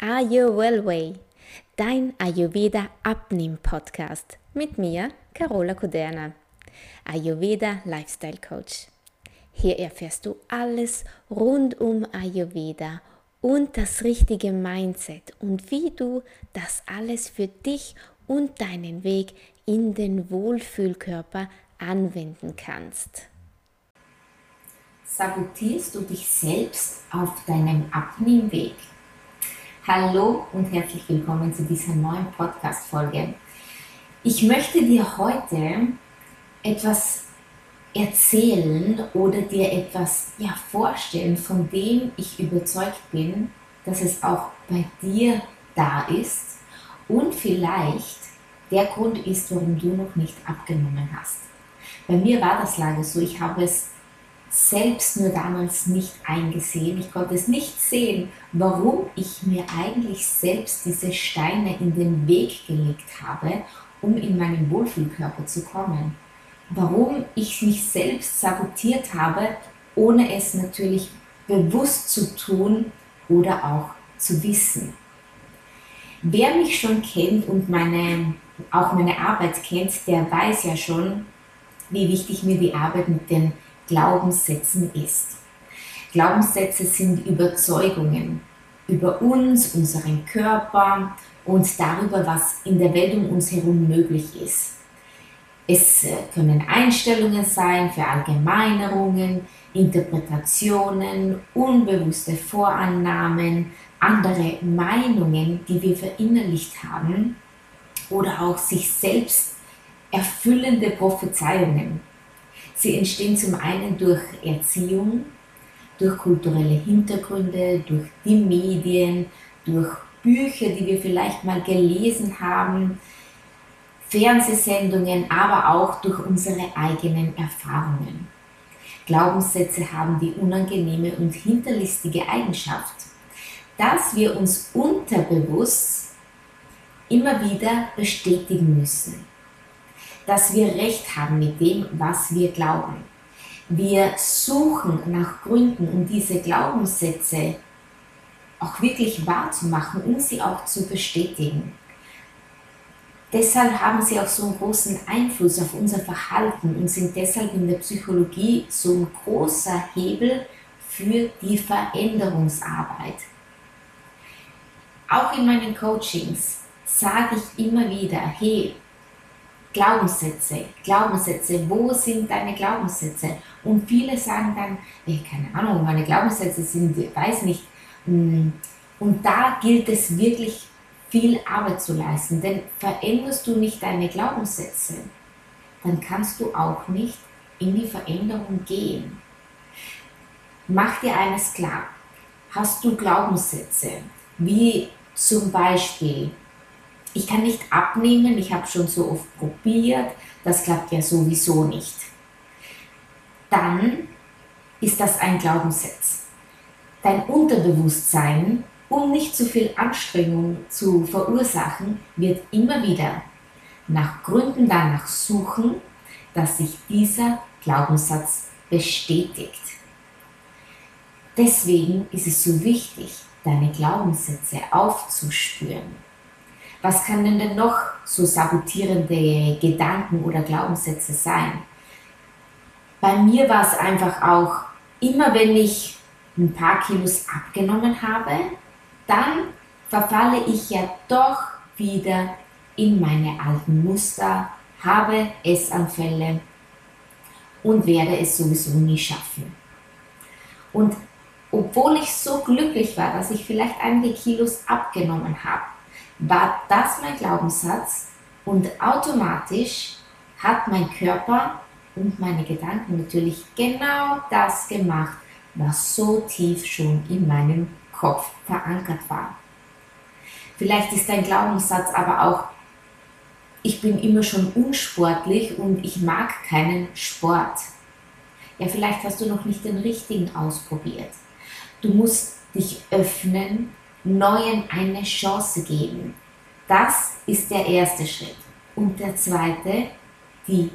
Are You Well Way, dein Ayurveda Abnehm Podcast mit mir, Carola Kuderna, Ayurveda Lifestyle Coach. Hier erfährst du alles rund um Ayurveda und das richtige Mindset und wie du das alles für dich und deinen Weg in den Wohlfühlkörper anwenden kannst. Sabotierst du dich selbst auf deinem Abnehmweg? Hallo und herzlich willkommen zu dieser neuen Podcast-Folge. Ich möchte dir heute etwas erzählen oder dir etwas ja, vorstellen, von dem ich überzeugt bin, dass es auch bei dir da ist und vielleicht der Grund ist, warum du noch nicht abgenommen hast. Bei mir war das leider so, ich habe es selbst nur damals nicht eingesehen. Ich konnte es nicht sehen, warum ich mir eigentlich selbst diese Steine in den Weg gelegt habe, um in meinen Wohlfühlkörper zu kommen. Warum ich mich selbst sabotiert habe, ohne es natürlich bewusst zu tun oder auch zu wissen. Wer mich schon kennt und meine, auch meine Arbeit kennt, der weiß ja schon, wie wichtig mir die Arbeit mit den Glaubenssätzen ist. Glaubenssätze sind Überzeugungen über uns, unseren Körper und darüber, was in der Welt um uns herum möglich ist. Es äh, können Einstellungen sein, Verallgemeinerungen, Interpretationen, unbewusste Vorannahmen, andere Meinungen, die wir verinnerlicht haben oder auch sich selbst erfüllende Prophezeiungen. Sie entstehen zum einen durch Erziehung, durch kulturelle Hintergründe, durch die Medien, durch Bücher, die wir vielleicht mal gelesen haben, Fernsehsendungen, aber auch durch unsere eigenen Erfahrungen. Glaubenssätze haben die unangenehme und hinterlistige Eigenschaft, dass wir uns unterbewusst immer wieder bestätigen müssen dass wir recht haben mit dem, was wir glauben. Wir suchen nach Gründen, um diese Glaubenssätze auch wirklich wahrzumachen, um sie auch zu bestätigen. Deshalb haben sie auch so einen großen Einfluss auf unser Verhalten und sind deshalb in der Psychologie so ein großer Hebel für die Veränderungsarbeit. Auch in meinen Coachings sage ich immer wieder, hey, Glaubenssätze, Glaubenssätze, wo sind deine Glaubenssätze? Und viele sagen dann, ey, keine Ahnung, meine Glaubenssätze sind, weiß nicht. Mm. Und da gilt es wirklich viel Arbeit zu leisten, denn veränderst du nicht deine Glaubenssätze, dann kannst du auch nicht in die Veränderung gehen. Mach dir eines klar, hast du Glaubenssätze, wie zum Beispiel, ich kann nicht abnehmen, ich habe schon so oft probiert, das klappt ja sowieso nicht. Dann ist das ein Glaubenssatz. Dein Unterbewusstsein, um nicht zu viel Anstrengung zu verursachen, wird immer wieder nach Gründen danach suchen, dass sich dieser Glaubenssatz bestätigt. Deswegen ist es so wichtig, deine Glaubenssätze aufzuspüren was können denn noch so sabotierende Gedanken oder Glaubenssätze sein? Bei mir war es einfach auch, immer wenn ich ein paar Kilos abgenommen habe, dann verfalle ich ja doch wieder in meine alten Muster, habe Essanfälle und werde es sowieso nie schaffen. Und obwohl ich so glücklich war, dass ich vielleicht einige Kilos abgenommen habe, war das mein Glaubenssatz und automatisch hat mein Körper und meine Gedanken natürlich genau das gemacht, was so tief schon in meinem Kopf verankert war. Vielleicht ist dein Glaubenssatz aber auch, ich bin immer schon unsportlich und ich mag keinen Sport. Ja, vielleicht hast du noch nicht den richtigen ausprobiert. Du musst dich öffnen Neuen eine Chance geben. Das ist der erste Schritt. Und der zweite, die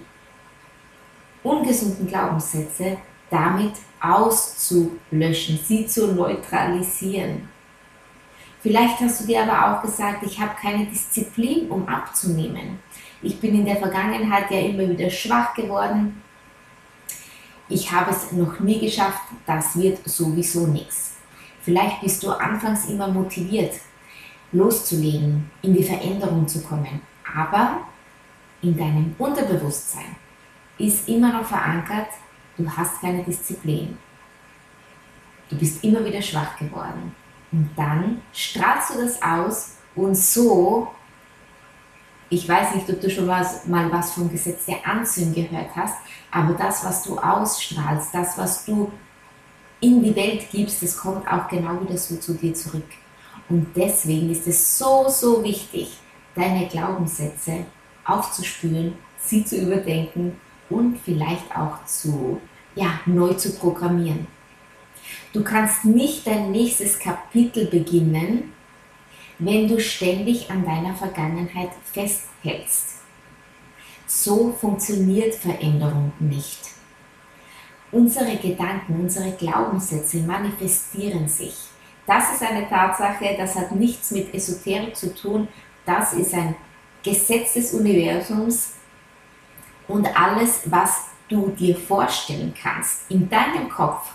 ungesunden Glaubenssätze damit auszulöschen, sie zu neutralisieren. Vielleicht hast du dir aber auch gesagt, ich habe keine Disziplin, um abzunehmen. Ich bin in der Vergangenheit ja immer wieder schwach geworden. Ich habe es noch nie geschafft, das wird sowieso nichts. Vielleicht bist du anfangs immer motiviert, loszulegen, in die Veränderung zu kommen. Aber in deinem Unterbewusstsein ist immer noch verankert, du hast keine Disziplin. Du bist immer wieder schwach geworden. Und dann strahlst du das aus und so, ich weiß nicht, ob du schon was, mal was vom Gesetz der Anziehung gehört hast, aber das, was du ausstrahlst, das, was du in die Welt gibst, das kommt auch genau wieder so zu dir zurück. Und deswegen ist es so, so wichtig, deine Glaubenssätze aufzuspüren, sie zu überdenken und vielleicht auch zu, ja, neu zu programmieren. Du kannst nicht dein nächstes Kapitel beginnen, wenn du ständig an deiner Vergangenheit festhältst. So funktioniert Veränderung nicht. Unsere Gedanken, unsere Glaubenssätze manifestieren sich. Das ist eine Tatsache, das hat nichts mit Esoterik zu tun, das ist ein Gesetz des Universums und alles, was du dir vorstellen kannst in deinem Kopf,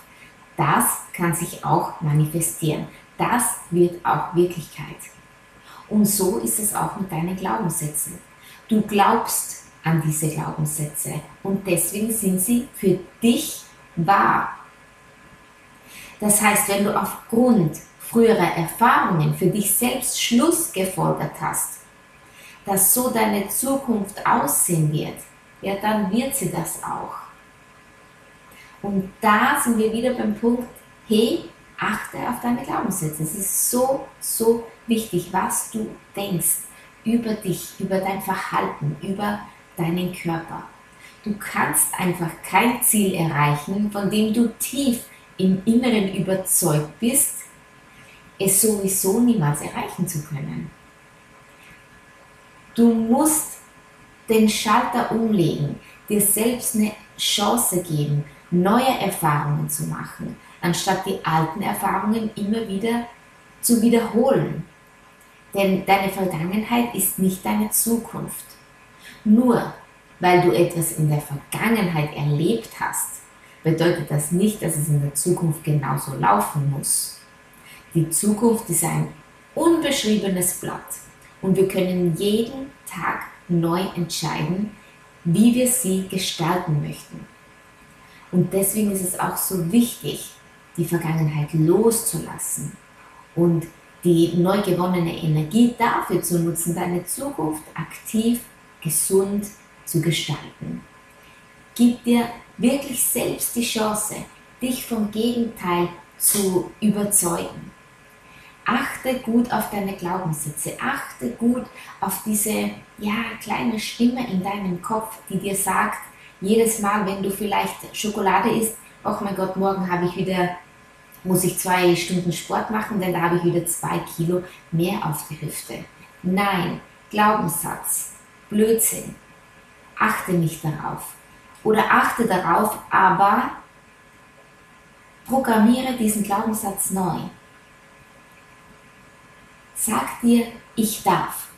das kann sich auch manifestieren. Das wird auch Wirklichkeit. Und so ist es auch mit deinen Glaubenssätzen. Du glaubst an diese Glaubenssätze und deswegen sind sie für dich wahr. Das heißt, wenn du aufgrund früherer Erfahrungen für dich selbst Schluss gefolgert hast, dass so deine Zukunft aussehen wird, ja, dann wird sie das auch. Und da sind wir wieder beim Punkt, hey, achte auf deine Glaubenssätze. Es ist so, so wichtig, was du denkst über dich, über dein Verhalten, über deinen Körper. Du kannst einfach kein Ziel erreichen, von dem du tief im Inneren überzeugt bist, es sowieso niemals erreichen zu können. Du musst den Schalter umlegen, dir selbst eine Chance geben, neue Erfahrungen zu machen, anstatt die alten Erfahrungen immer wieder zu wiederholen. Denn deine Vergangenheit ist nicht deine Zukunft. Nur weil du etwas in der Vergangenheit erlebt hast, bedeutet das nicht, dass es in der Zukunft genauso laufen muss. Die Zukunft ist ein unbeschriebenes Blatt und wir können jeden Tag neu entscheiden, wie wir sie gestalten möchten. Und deswegen ist es auch so wichtig, die Vergangenheit loszulassen und die neu gewonnene Energie dafür zu nutzen, deine Zukunft aktiv, gesund zu gestalten. Gib dir wirklich selbst die Chance, dich vom Gegenteil zu überzeugen. Achte gut auf deine Glaubenssätze, achte gut auf diese ja, kleine Stimme in deinem Kopf, die dir sagt, jedes Mal, wenn du vielleicht Schokolade isst, oh mein Gott, morgen habe ich wieder, muss ich zwei Stunden Sport machen, denn da habe ich wieder zwei Kilo mehr auf die Hüfte. Nein, Glaubenssatz, Blödsinn. Achte nicht darauf. Oder achte darauf, aber programmiere diesen Glaubenssatz neu. Sag dir, ich darf.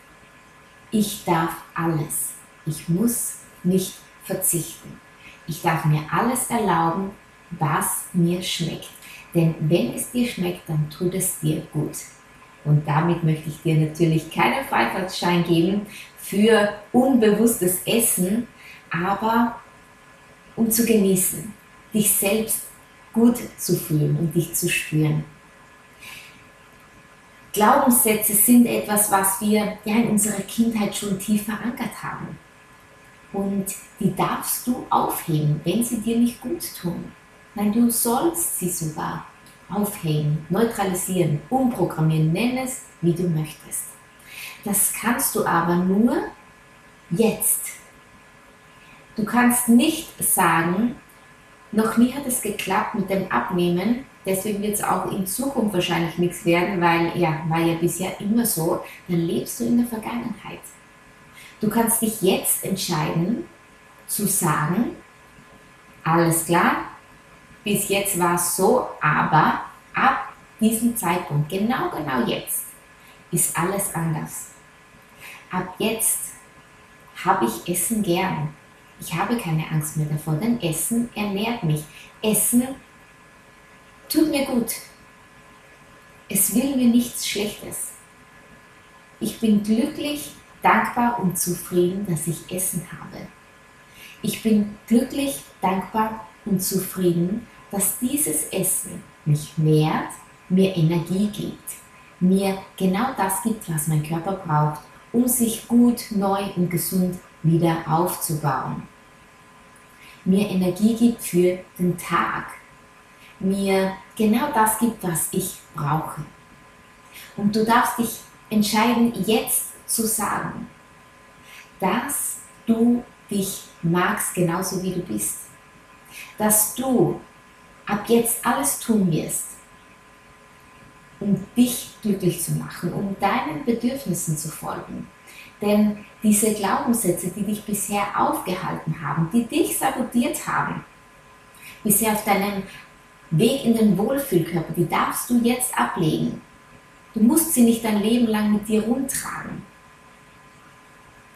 Ich darf alles. Ich muss nicht verzichten. Ich darf mir alles erlauben, was mir schmeckt. Denn wenn es dir schmeckt, dann tut es dir gut. Und damit möchte ich dir natürlich keinen Freifahrtschein geben für unbewusstes Essen, aber um zu genießen, dich selbst gut zu fühlen und dich zu spüren. Glaubenssätze sind etwas, was wir ja in unserer Kindheit schon tief verankert haben. Und die darfst du aufheben, wenn sie dir nicht gut tun. Nein, du sollst sie sogar aufheben, neutralisieren, umprogrammieren, nenn es, wie du möchtest. Das kannst du aber nur jetzt. Du kannst nicht sagen, noch nie hat es geklappt mit dem Abnehmen, deswegen wird es auch in Zukunft wahrscheinlich nichts werden, weil ja, war ja bisher immer so, dann lebst du in der Vergangenheit. Du kannst dich jetzt entscheiden zu sagen, alles klar, bis jetzt war es so, aber ab diesem Zeitpunkt, genau, genau jetzt, ist alles anders. Ab jetzt habe ich Essen gern. Ich habe keine Angst mehr davor, denn Essen ernährt mich. Essen tut mir gut. Es will mir nichts Schlechtes. Ich bin glücklich, dankbar und zufrieden, dass ich Essen habe. Ich bin glücklich, dankbar und zufrieden, dass dieses Essen mich nährt, mir Energie gibt, mir genau das gibt, was mein Körper braucht, um sich gut, neu und gesund wieder aufzubauen. Mir Energie gibt für den Tag, mir genau das gibt, was ich brauche. Und du darfst dich entscheiden, jetzt zu sagen, dass du dich magst, genauso wie du bist. Dass du ab jetzt alles tun wirst, um dich glücklich zu machen, um deinen Bedürfnissen zu folgen. Denn diese Glaubenssätze, die dich bisher aufgehalten haben, die dich sabotiert haben, bisher auf deinem Weg in den Wohlfühlkörper, die darfst du jetzt ablegen. Du musst sie nicht dein Leben lang mit dir rumtragen.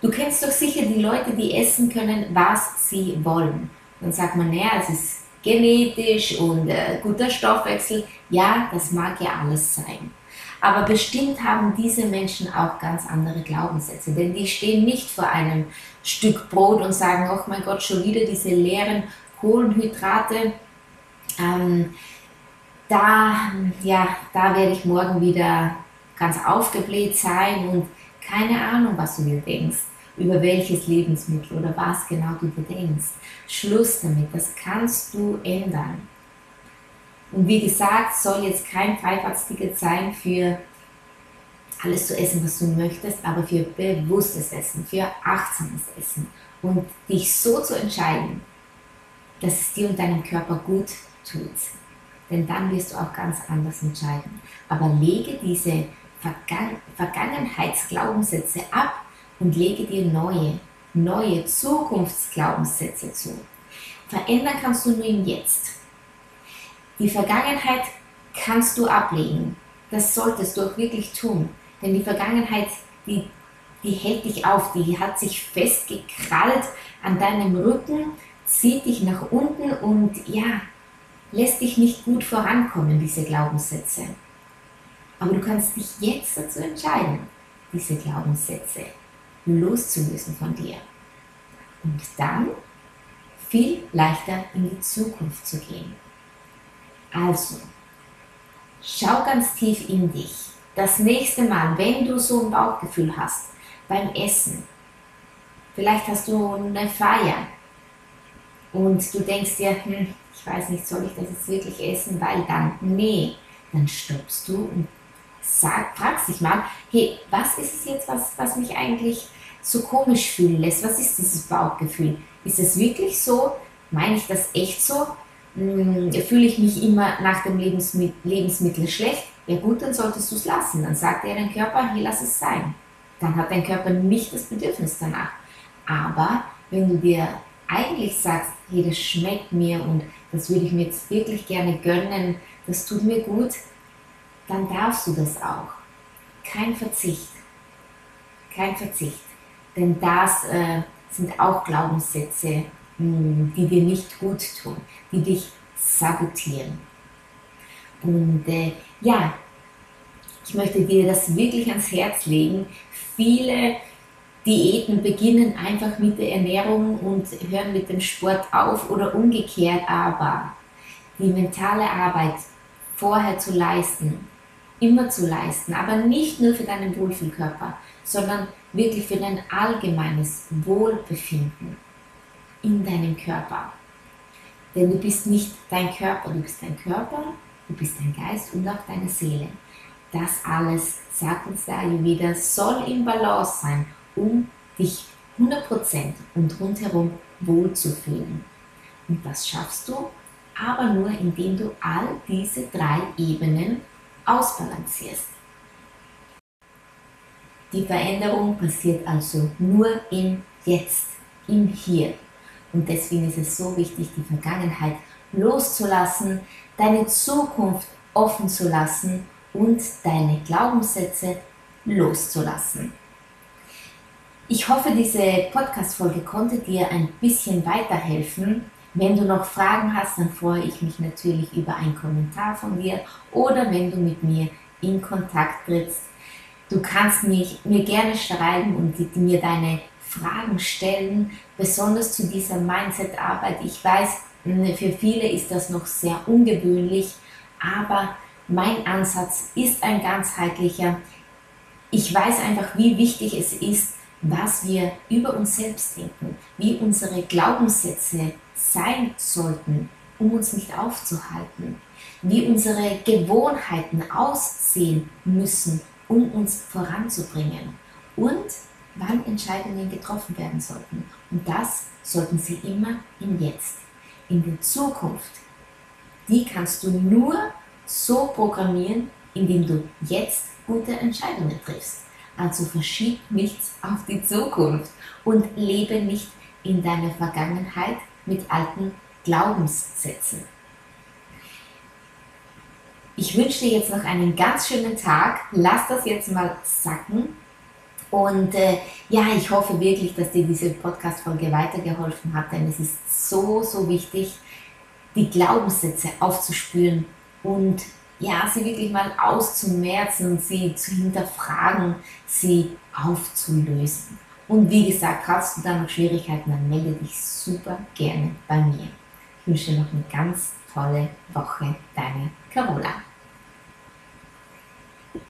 Du kennst doch sicher die Leute, die essen können, was sie wollen. Dann sagt man, naja, es ist genetisch und äh, guter Stoffwechsel. Ja, das mag ja alles sein. Aber bestimmt haben diese Menschen auch ganz andere Glaubenssätze, denn die stehen nicht vor einem Stück Brot und sagen, oh mein Gott, schon wieder diese leeren Kohlenhydrate. Ähm, da, ja, da werde ich morgen wieder ganz aufgebläht sein und keine Ahnung, was du dir denkst über welches Lebensmittel oder was genau du bedenkst. Schluss damit, das kannst du ändern. Und wie gesagt, soll jetzt kein Freifahrtsticket sein für alles zu essen, was du möchtest, aber für bewusstes Essen, für achtsames Essen und dich so zu entscheiden, dass es dir und deinem Körper gut tut. Denn dann wirst du auch ganz anders entscheiden. Aber lege diese Vergangen Vergangenheitsglaubenssätze ab und lege dir neue, neue Zukunftsglaubenssätze zu. Verändern kannst du nur im Jetzt. Die Vergangenheit kannst du ablegen. Das solltest du auch wirklich tun. Denn die Vergangenheit, die, die hält dich auf, die hat sich festgekrallt an deinem Rücken, zieht dich nach unten und ja, lässt dich nicht gut vorankommen, diese Glaubenssätze. Aber du kannst dich jetzt dazu entscheiden, diese Glaubenssätze loszulösen von dir. Und dann viel leichter in die Zukunft zu gehen. Also, schau ganz tief in dich. Das nächste Mal, wenn du so ein Bauchgefühl hast beim Essen, vielleicht hast du eine Feier und du denkst dir, hm, ich weiß nicht, soll ich das jetzt wirklich essen, weil dann, nee, dann stoppst du und sag, fragst dich mal, hey, was ist es jetzt, was, was mich eigentlich so komisch fühlen lässt? Was ist dieses Bauchgefühl? Ist es wirklich so? Meine ich das echt so? Hm, fühle ich mich immer nach dem Lebensmittel, Lebensmittel schlecht? Ja gut, dann solltest du es lassen. Dann sagt er dein Körper, hier lass es sein. Dann hat dein Körper nicht das Bedürfnis danach. Aber wenn du dir eigentlich sagst, hey, das schmeckt mir und das würde ich mir jetzt wirklich gerne gönnen, das tut mir gut, dann darfst du das auch. Kein Verzicht. Kein Verzicht. Denn das äh, sind auch Glaubenssätze, mh, hm, die dir nicht gut tun, die dich sabotieren. Und äh, ja, ich möchte dir das wirklich ans Herz legen. Viele Diäten beginnen einfach mit der Ernährung und hören mit dem Sport auf oder umgekehrt, aber die mentale Arbeit vorher zu leisten, immer zu leisten, aber nicht nur für deinen Wohlfühlkörper, sondern wirklich für dein allgemeines Wohlbefinden in deinem Körper. Denn du bist nicht dein Körper, du bist dein Körper, du bist dein Geist und auch deine Seele. Das alles, sagt uns der Ayurveda, soll im Balance sein, um dich 100% und rundherum wohlzufühlen. Und das schaffst du aber nur, indem du all diese drei Ebenen ausbalancierst. Die Veränderung passiert also nur im Jetzt, im Hier. Und deswegen ist es so wichtig, die Vergangenheit loszulassen, deine Zukunft offen zu lassen und deine Glaubenssätze loszulassen. Ich hoffe, diese Podcast-Folge konnte dir ein bisschen weiterhelfen. Wenn du noch Fragen hast, dann freue ich mich natürlich über einen Kommentar von dir oder wenn du mit mir in Kontakt trittst. Du kannst mich, mir gerne schreiben und die, mir deine Fragen stellen, besonders zu dieser Mindset-Arbeit. Ich weiß, für viele ist das noch sehr ungewöhnlich, aber mein Ansatz ist ein ganzheitlicher. Ich weiß einfach, wie wichtig es ist, was wir über uns selbst denken, wie unsere Glaubenssätze sein sollten, um uns nicht aufzuhalten, wie unsere Gewohnheiten aussehen müssen, um uns voranzubringen und wann Entscheidungen getroffen werden sollten. Und das sollten sie immer im Jetzt. In der Zukunft, die kannst du nur so programmieren, indem du jetzt gute Entscheidungen triffst. Also verschieb nichts auf die Zukunft und lebe nicht in deiner Vergangenheit mit alten Glaubenssätzen. Ich wünsche dir jetzt noch einen ganz schönen Tag. Lass das jetzt mal sacken. Und äh, ja, ich hoffe wirklich, dass dir diese Podcast-Folge weitergeholfen hat, denn es ist so, so wichtig, die Glaubenssätze aufzuspüren und ja, sie wirklich mal auszumerzen sie zu hinterfragen, sie aufzulösen. Und wie gesagt, hast du da noch Schwierigkeiten, dann melde dich super gerne bei mir. Ich wünsche dir noch eine ganz tolle Woche. Deine Carola.